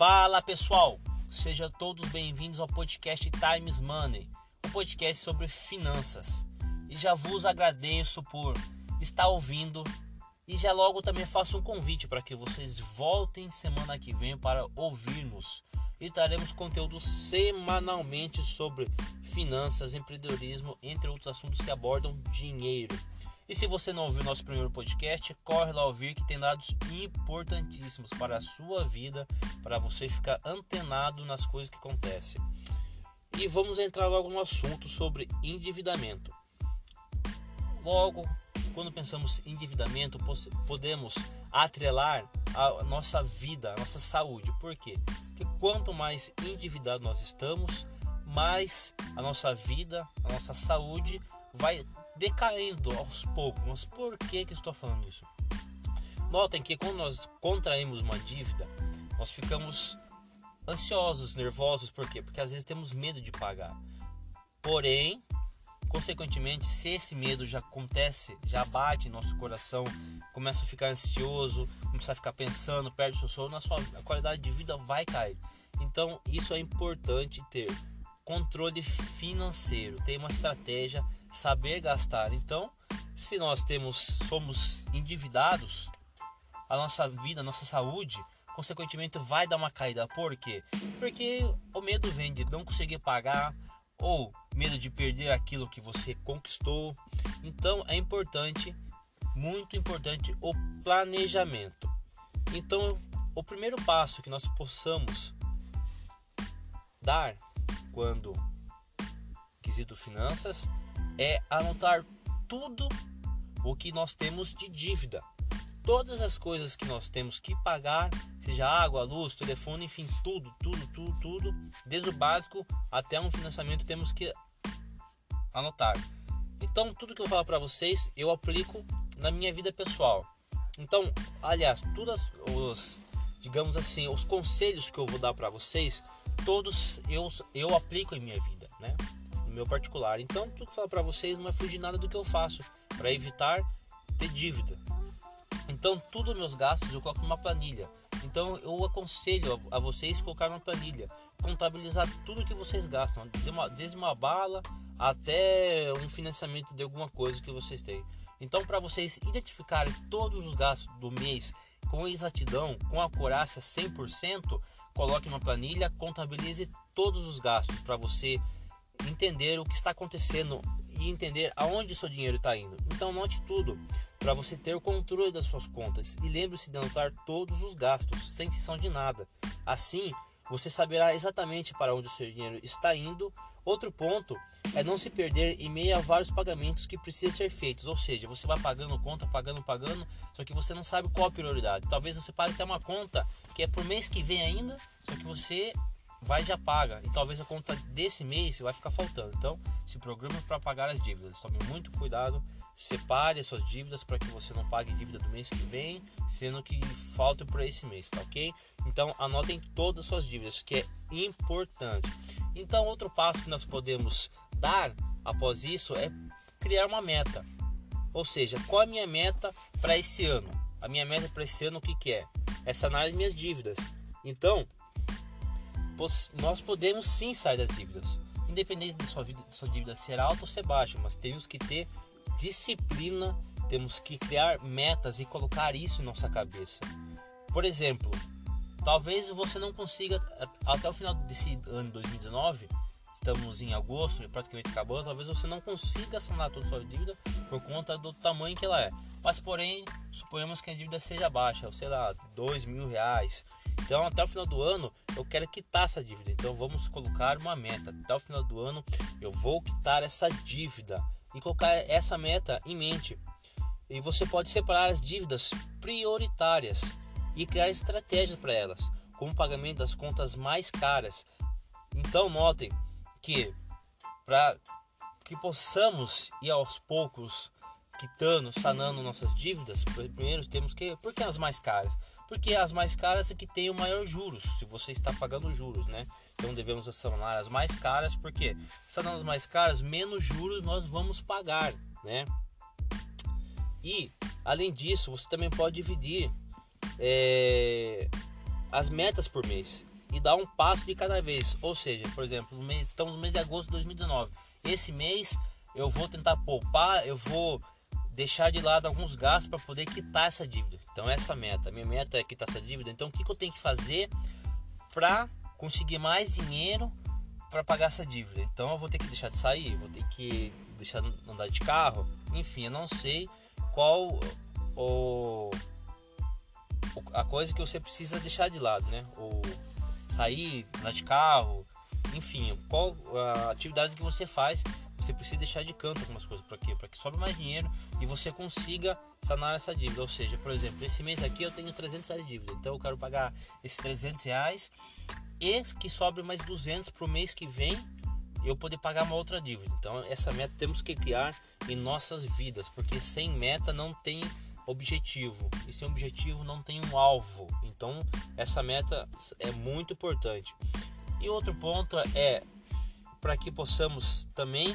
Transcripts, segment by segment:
Fala pessoal, sejam todos bem-vindos ao podcast Times Money, um podcast sobre finanças. E já vos agradeço por estar ouvindo e já logo também faço um convite para que vocês voltem semana que vem para ouvir-nos. E traremos conteúdo semanalmente sobre finanças, empreendedorismo, entre outros assuntos que abordam dinheiro. E se você não ouviu nosso primeiro podcast, corre lá ouvir que tem dados importantíssimos para a sua vida, para você ficar antenado nas coisas que acontecem. E vamos entrar logo no assunto sobre endividamento. Logo, quando pensamos em endividamento, podemos atrelar a nossa vida, a nossa saúde. Por quê? Porque quanto mais endividado nós estamos, mais a nossa vida, a nossa saúde vai decaindo aos poucos. Mas por que, que estou falando isso? Notem que quando nós contraímos uma dívida, nós ficamos ansiosos, nervosos, por quê? Porque às vezes temos medo de pagar. Porém, consequentemente, se esse medo já acontece, já bate em nosso coração, começa a ficar ansioso, começa a ficar pensando, perde o seu sono, a sua qualidade de vida vai cair. Então, isso é importante ter controle financeiro, ter uma estratégia saber gastar. Então, se nós temos somos endividados, a nossa vida, a nossa saúde, consequentemente vai dar uma caída. Por quê? Porque o medo vem de não conseguir pagar ou medo de perder aquilo que você conquistou. Então, é importante, muito importante o planejamento. Então, o primeiro passo que nós possamos dar quando quesito finanças é anotar tudo o que nós temos de dívida. Todas as coisas que nós temos que pagar, seja água, luz, telefone, enfim, tudo, tudo, tudo, tudo, desde o básico até um financiamento temos que anotar. Então, tudo que eu falo para vocês, eu aplico na minha vida pessoal. Então, aliás, todos os, digamos assim, os conselhos que eu vou dar para vocês, todos eu, eu aplico em minha vida, né? No meu particular. Então, tudo que eu falo para vocês não é fugir nada do que eu faço para evitar ter dívida. Então, tudo meus gastos eu coloco numa planilha. Então, eu aconselho a vocês colocar uma planilha, contabilizar tudo que vocês gastam, desde uma bala até um financiamento de alguma coisa que vocês têm. Então, para vocês identificarem todos os gastos do mês com exatidão, com acurácia 100%, coloque uma planilha, contabilize todos os gastos para você entender o que está acontecendo e entender aonde seu dinheiro está indo. Então note tudo para você ter o controle das suas contas e lembre-se de anotar todos os gastos, sem exceção de nada. Assim, você saberá exatamente para onde o seu dinheiro está indo. Outro ponto é não se perder em meio a vários pagamentos que precisam ser feitos, ou seja, você vai pagando conta, pagando, pagando, só que você não sabe qual a prioridade. Talvez você pague até uma conta que é por mês que vem ainda, só que você vai já paga e talvez a conta desse mês vai ficar faltando. Então, se programa para pagar as dívidas. Tome muito cuidado, separe as suas dívidas para que você não pague dívida do mês que vem, sendo que falta para esse mês, tá ok? Então, anotem todas as suas dívidas, que é importante. Então, outro passo que nós podemos dar após isso é criar uma meta. Ou seja, qual é a minha meta para esse ano? A minha meta para esse ano o que, que é? É sanar as minhas dívidas. Então, nós podemos sim sair das dívidas, independente de sua, vida, sua dívida ser alta ou ser baixa, mas temos que ter disciplina, temos que criar metas e colocar isso em nossa cabeça. Por exemplo, talvez você não consiga até o final desse ano 2019, estamos em agosto, praticamente acabando, talvez você não consiga sanar toda a sua dívida por conta do tamanho que ela é. Mas porém, suponhamos que a dívida seja baixa, sei lá, dois mil reais, então, até o final do ano, eu quero quitar essa dívida. Então, vamos colocar uma meta. Até o final do ano, eu vou quitar essa dívida e colocar essa meta em mente. E você pode separar as dívidas prioritárias e criar estratégias para elas, como o pagamento das contas mais caras. Então, notem que para que possamos ir aos poucos quitando, sanando nossas dívidas, primeiro temos que. Por que as mais caras? Porque as mais caras é que tem o maior juros, se você está pagando juros, né? Então devemos acionar as mais caras, porque acionando as mais caras, menos juros nós vamos pagar, né? E além disso, você também pode dividir é, as metas por mês. e dar um passo de cada vez. Ou seja, por exemplo, no mês, estamos no mês de agosto de 2019. Esse mês eu vou tentar poupar, eu vou deixar de lado alguns gastos para poder quitar essa dívida. Então essa é meta, minha meta é quitar essa dívida. Então o que, que eu tenho que fazer para conseguir mais dinheiro para pagar essa dívida? Então eu vou ter que deixar de sair, vou ter que deixar de andar de carro, enfim, eu não sei qual o, a coisa que você precisa deixar de lado, né? Ou sair, andar de carro, enfim, qual a atividade que você faz, você precisa deixar de canto algumas coisas para quê? Para que sobre mais dinheiro e você consiga sanar essa dívida. Ou seja, por exemplo, esse mês aqui eu tenho 300 reais de dívida, então eu quero pagar esses 300 reais e que sobre mais 200 para o mês que vem eu poder pagar uma outra dívida. Então essa meta temos que criar em nossas vidas, porque sem meta não tem objetivo e sem objetivo não tem um alvo. Então essa meta é muito importante. E outro ponto é para que possamos também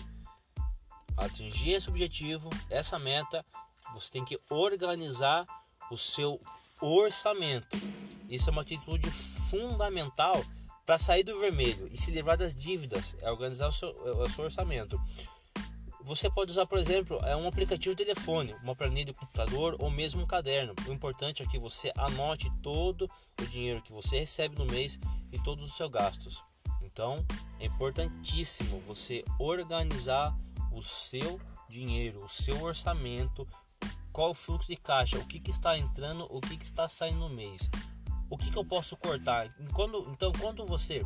atingir esse objetivo, essa meta, você tem que organizar o seu orçamento. Isso é uma atitude fundamental para sair do vermelho e se livrar das dívidas, é organizar o seu, o seu orçamento. Você pode usar, por exemplo, é um aplicativo de telefone, uma planilha de computador ou mesmo um caderno. O importante é que você anote todo o dinheiro que você recebe no mês e todos os seus gastos. Então, é importantíssimo você organizar o seu dinheiro, o seu orçamento, qual o fluxo de caixa, o que, que está entrando, o que, que está saindo no mês o que, que eu posso cortar? Quando, então, quando você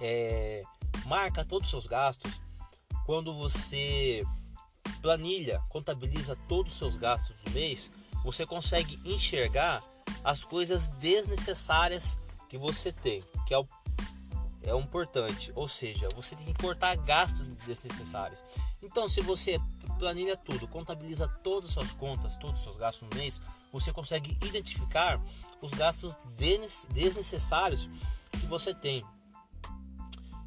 é, marca todos os seus gastos, quando você planilha, contabiliza todos os seus gastos do mês, você consegue enxergar as coisas desnecessárias que você tem, que é o é o importante, ou seja, você tem que cortar gastos desnecessários. Então, se você planilha tudo, contabiliza todas as suas contas, todos os seus gastos no mês, você consegue identificar os gastos desnecessários que você tem.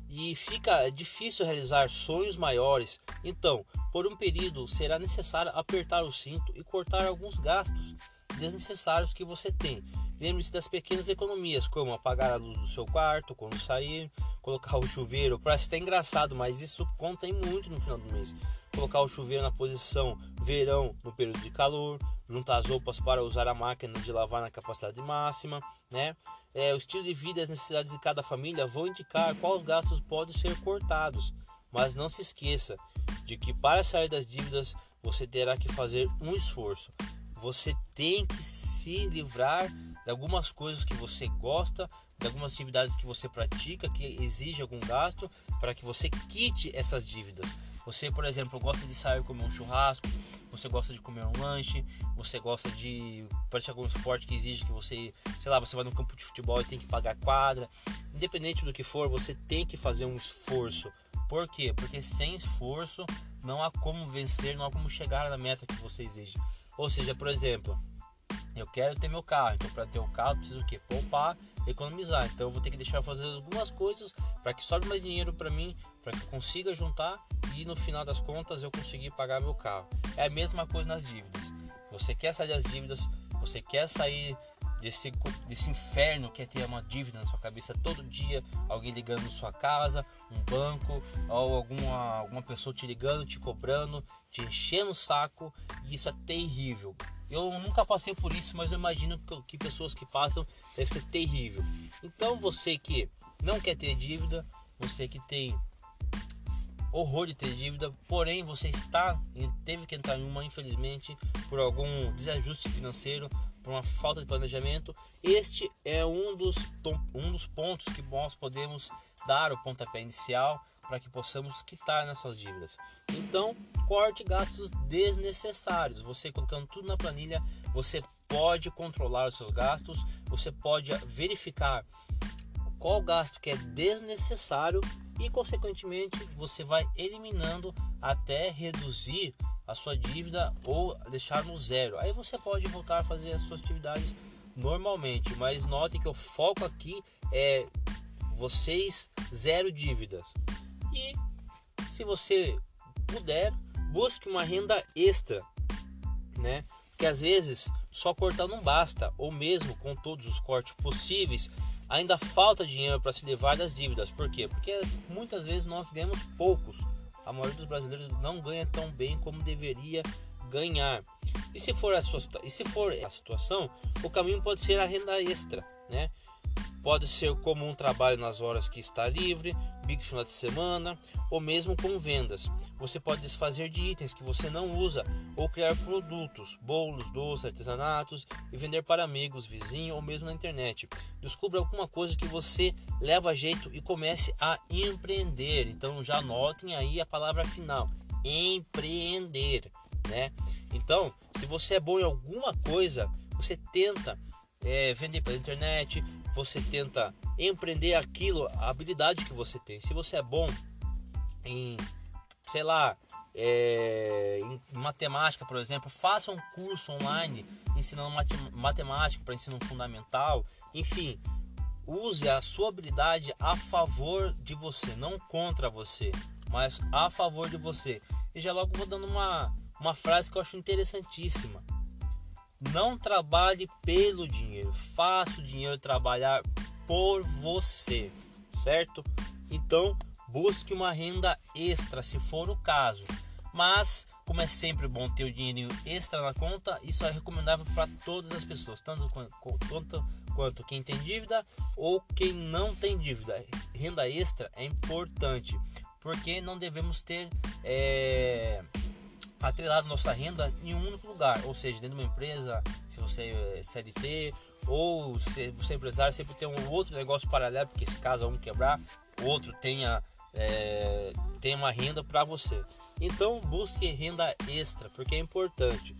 E fica difícil realizar sonhos maiores. Então, por um período será necessário apertar o cinto e cortar alguns gastos desnecessários que você tem. Lembre-se das pequenas economias, como apagar a luz do seu quarto quando sair, colocar o chuveiro. Parece até engraçado, mas isso conta muito no final do mês. Colocar o chuveiro na posição verão no período de calor, juntar as roupas para usar a máquina de lavar na capacidade máxima, né? É, o estilo de vida e as necessidades de cada família vão indicar quais gastos podem ser cortados, mas não se esqueça de que para sair das dívidas você terá que fazer um esforço. Você tem que se livrar de algumas coisas que você gosta, de algumas atividades que você pratica que exige algum gasto para que você quite essas dívidas. Você, por exemplo, gosta de sair comer um churrasco, você gosta de comer um lanche, você gosta de praticar algum esporte que exige que você, sei lá, você vai no campo de futebol e tem que pagar quadra. Independente do que for, você tem que fazer um esforço. Por quê? Porque sem esforço não há como vencer, não há como chegar na meta que você exige. Ou seja, por exemplo, eu quero ter meu carro, então para ter o carro eu preciso o quê? Poupar economizar. Então eu vou ter que deixar fazer algumas coisas para que sobe mais dinheiro para mim, para que eu consiga juntar e no final das contas eu conseguir pagar meu carro. É a mesma coisa nas dívidas. Você quer sair das dívidas, você quer sair desse, desse inferno que é ter uma dívida na sua cabeça todo dia, alguém ligando na sua casa, um banco, ou alguma, alguma pessoa te ligando, te cobrando, te enchendo o saco, e isso é terrível. Eu nunca passei por isso, mas eu imagino que, que pessoas que passam deve ser terrível. Então você que não quer ter dívida, você que tem horror de ter dívida, porém você está teve que entrar em uma infelizmente por algum desajuste financeiro, por uma falta de planejamento, este é um dos um dos pontos que nós podemos dar o pontapé inicial para que possamos quitar nossas dívidas. Então, corte gastos desnecessários. Você colocando tudo na planilha, você pode controlar os seus gastos, você pode verificar qual gasto que é desnecessário e consequentemente você vai eliminando até reduzir a sua dívida ou deixar no zero. Aí você pode voltar a fazer as suas atividades normalmente, mas note que o foco aqui é vocês zero dívidas. E se você puder, busque uma renda extra, né? Que às vezes só cortar não basta, ou mesmo com todos os cortes possíveis, ainda falta dinheiro para se livrar das dívidas. Por quê? Porque muitas vezes nós ganhamos poucos. A maioria dos brasileiros não ganha tão bem como deveria ganhar. E se for a, sua, e se for a situação, o caminho pode ser a renda extra, né? Pode ser como um trabalho nas horas que está livre, bico final de semana ou mesmo com vendas. Você pode desfazer de itens que você não usa ou criar produtos, bolos, doces, artesanatos e vender para amigos, vizinhos ou mesmo na internet. Descubra alguma coisa que você leva a jeito e comece a empreender. Então já anotem aí a palavra final: empreender, né? Então, se você é bom em alguma coisa, você tenta é, vender pela internet, você tenta empreender aquilo, a habilidade que você tem. Se você é bom em, sei lá, é, em matemática, por exemplo, faça um curso online ensinando matemática para ensino fundamental. Enfim, use a sua habilidade a favor de você, não contra você, mas a favor de você. E já logo vou dando uma, uma frase que eu acho interessantíssima não trabalhe pelo dinheiro, faça o dinheiro trabalhar por você, certo? Então, busque uma renda extra se for o caso. Mas, como é sempre bom ter o dinheiro extra na conta, isso é recomendável para todas as pessoas, tanto quanto, quanto quem tem dívida ou quem não tem dívida. Renda extra é importante, porque não devemos ter. É atrelado nossa renda em um único lugar, ou seja, dentro de uma empresa, se você é CLT ou se você é empresário, sempre tem um outro negócio paralelo, porque se caso um quebrar, o outro tenha, é, tenha uma renda para você. Então busque renda extra, porque é importante.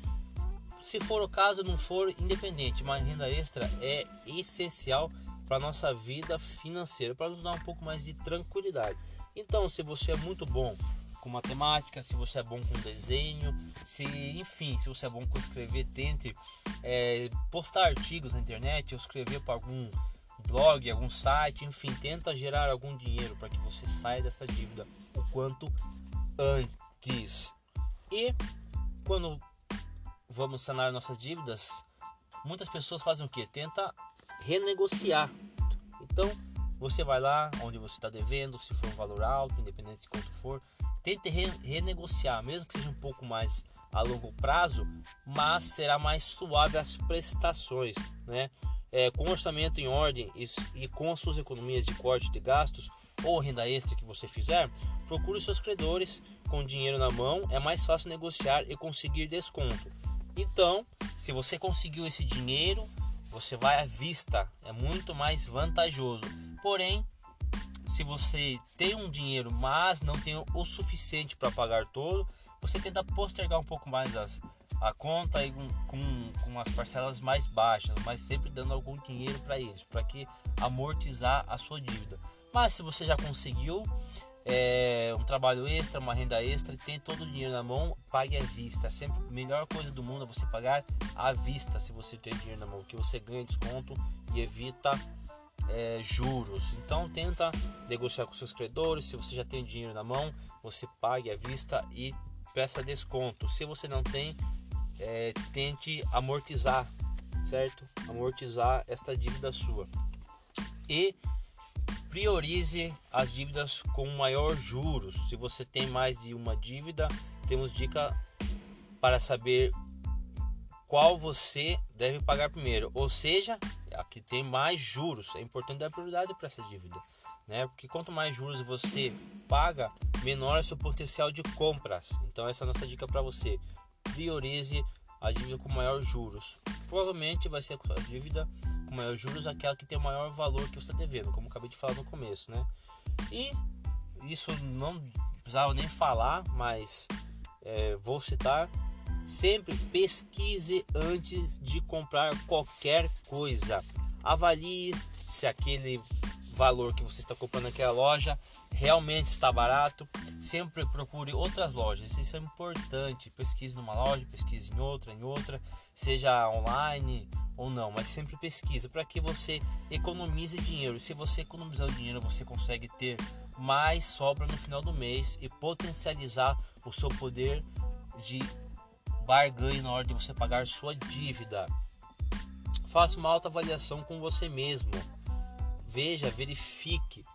Se for o caso, não for independente, mas renda extra é essencial para nossa vida financeira, para nos dar um pouco mais de tranquilidade. Então, se você é muito bom com matemática, se você é bom com desenho, se enfim, se você é bom com escrever, tente é, postar artigos na internet ou escrever para algum blog, algum site, enfim, tenta gerar algum dinheiro para que você saia dessa dívida o quanto antes. E quando vamos sanar nossas dívidas, muitas pessoas fazem o que? Tenta renegociar. Então, você vai lá onde você está devendo, se for um valor alto, independente de quanto for, tente re renegociar, mesmo que seja um pouco mais a longo prazo, mas será mais suave as prestações, né? É, com orçamento em ordem e, e, com as suas economias de corte de gastos ou renda extra que você fizer, procure seus credores com dinheiro na mão, é mais fácil negociar e conseguir desconto. Então, se você conseguiu esse dinheiro, você vai à vista, é muito mais vantajoso. Porém, se você tem um dinheiro, mas não tem o suficiente para pagar todo, você tenta postergar um pouco mais as, a conta e com, com, com as parcelas mais baixas, mas sempre dando algum dinheiro para eles, para que amortizar a sua dívida. Mas se você já conseguiu é, um trabalho extra, uma renda extra, tem todo o dinheiro na mão, pague à vista. Sempre a melhor coisa do mundo é você pagar à vista se você tem dinheiro na mão, que você ganha desconto e evita é, juros. Então tenta negociar com seus credores. Se você já tem dinheiro na mão, você pague à vista e peça desconto. Se você não tem, é, tente amortizar, certo? Amortizar esta dívida sua. E priorize as dívidas com maior juros. Se você tem mais de uma dívida, temos dica para saber qual você deve pagar primeiro. Ou seja, a que tem mais juros. É importante dar prioridade para essa dívida, né? Porque quanto mais juros você paga, menor é seu potencial de compras. Então essa é a nossa dica para você. Priorize a dívida com maior juros. Provavelmente vai ser a dívida com maior juros aquela que tem o maior valor que você está devendo, como acabei de falar no começo, né? E isso não precisava nem falar, mas é, vou citar Sempre pesquise antes de comprar qualquer coisa. Avalie se aquele valor que você está comprando naquela loja realmente está barato. Sempre procure outras lojas, isso é importante. Pesquise numa loja, pesquise em outra, em outra, seja online ou não, mas sempre pesquise para que você economize dinheiro. Se você economizar dinheiro, você consegue ter mais sobra no final do mês e potencializar o seu poder de barganhe na hora de você pagar sua dívida. Faça uma autoavaliação com você mesmo. veja, verifique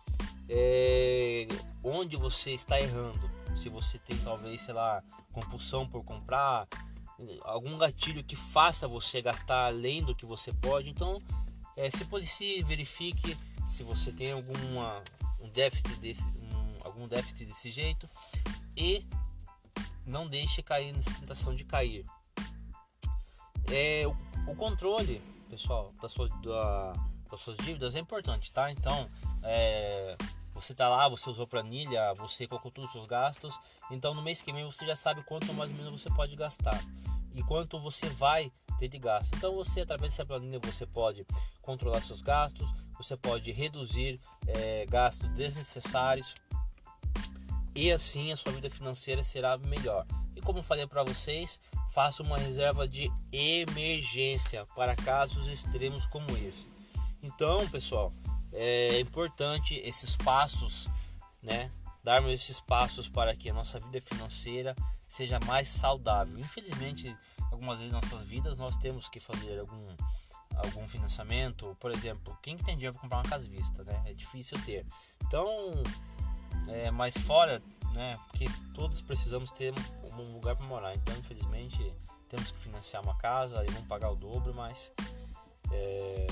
é, onde você está errando. Se você tem talvez, sei lá, compulsão por comprar, algum gatilho que faça você gastar além do que você pode. Então, é, se policie, verifique se você tem alguma um déficit desse, um, algum déficit desse jeito e não deixe cair nessa tentação de cair. É, o, o controle, pessoal, das suas, da, das suas dívidas é importante, tá? Então, é, você tá lá, você usou planilha, você colocou todos os seus gastos, então no mês que vem você já sabe quanto mais ou menos você pode gastar e quanto você vai ter de gasto. Então você, através dessa planilha, você pode controlar seus gastos, você pode reduzir é, gastos desnecessários e assim a sua vida financeira será melhor. E como falei para vocês, faça uma reserva de emergência para casos extremos como esse. Então, pessoal, é importante esses passos, né? Darmos esses passos para que a nossa vida financeira seja mais saudável. Infelizmente, algumas vezes nossas vidas nós temos que fazer algum algum financiamento, por exemplo, quem tem dinheiro para comprar uma casa vista, né? É difícil ter. Então, é, mas fora, né? Porque todos precisamos ter um lugar para morar. Então, infelizmente, temos que financiar uma casa e vamos pagar o dobro, mas é,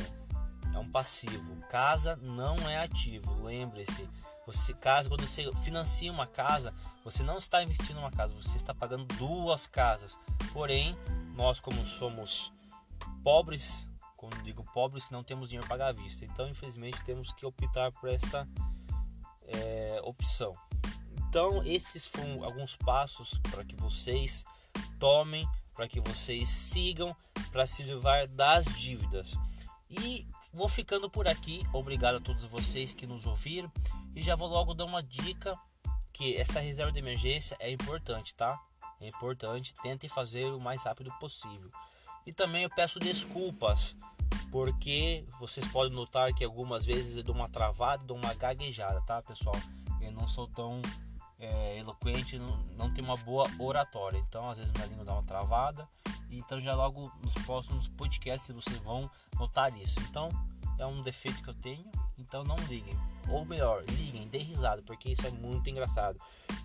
é um passivo. Casa não é ativo. Lembre-se, você casa quando você financia uma casa, você não está investindo uma casa, você está pagando duas casas. Porém, nós como somos pobres, quando digo pobres, que não temos dinheiro para pagar à vista. Então, infelizmente, temos que optar por esta é, opção. Então, esses foram alguns passos para que vocês tomem, para que vocês sigam, para se livrar das dívidas. E Vou ficando por aqui. Obrigado a todos vocês que nos ouviram. E já vou logo dar uma dica que essa reserva de emergência é importante, tá? É importante. Tentem fazer o mais rápido possível. E também eu peço desculpas, porque vocês podem notar que algumas vezes eu dou uma travada, dou uma gaguejada, tá, pessoal? Eu não sou tão é, eloquente, não, não tenho uma boa oratória. Então, às vezes minha língua dá uma travada então já logo nos próximos podcasts vocês vão notar isso. Então é um defeito que eu tenho, então não liguem. Ou melhor, liguem, dê risada, porque isso é muito engraçado.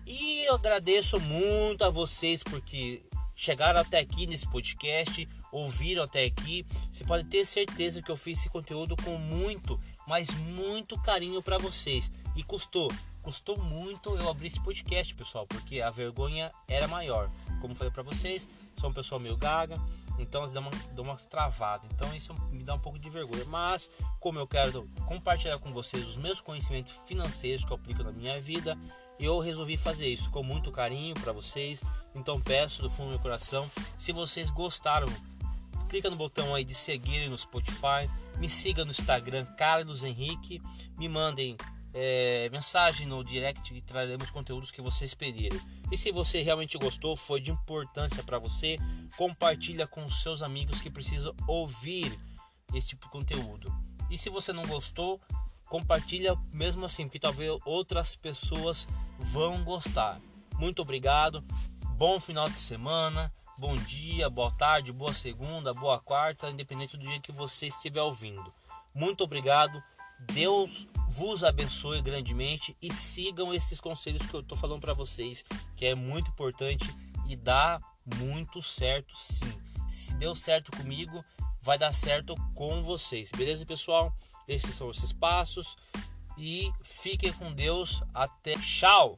E eu agradeço muito a vocês porque chegaram até aqui nesse podcast, ouviram até aqui. Você pode ter certeza que eu fiz esse conteúdo com muito, mas muito carinho para vocês. E custou, custou muito eu abrir esse podcast, pessoal, porque a vergonha era maior. Como falei para vocês, sou uma pessoa meio gaga, então dão, uma, dão umas travadas. Então isso me dá um pouco de vergonha. Mas, como eu quero compartilhar com vocês os meus conhecimentos financeiros que eu aplico na minha vida, eu resolvi fazer isso com muito carinho para vocês. Então peço do fundo do meu coração, se vocês gostaram, clica no botão aí de seguir no Spotify, me siga no Instagram Carlos Henrique, me mandem é, mensagem no direct e traremos conteúdos que vocês pedirem. E se você realmente gostou, foi de importância para você, compartilha com seus amigos que precisam ouvir esse tipo de conteúdo. E se você não gostou, compartilha mesmo assim, porque talvez outras pessoas vão gostar. Muito obrigado. Bom final de semana. Bom dia, boa tarde, boa segunda, boa quarta, independente do dia que você estiver ouvindo. Muito obrigado. Deus vos abençoe grandemente e sigam esses conselhos que eu estou falando para vocês, que é muito importante e dá muito certo sim. Se deu certo comigo, vai dar certo com vocês. Beleza, pessoal? Esses são esses passos e fiquem com Deus. Até tchau.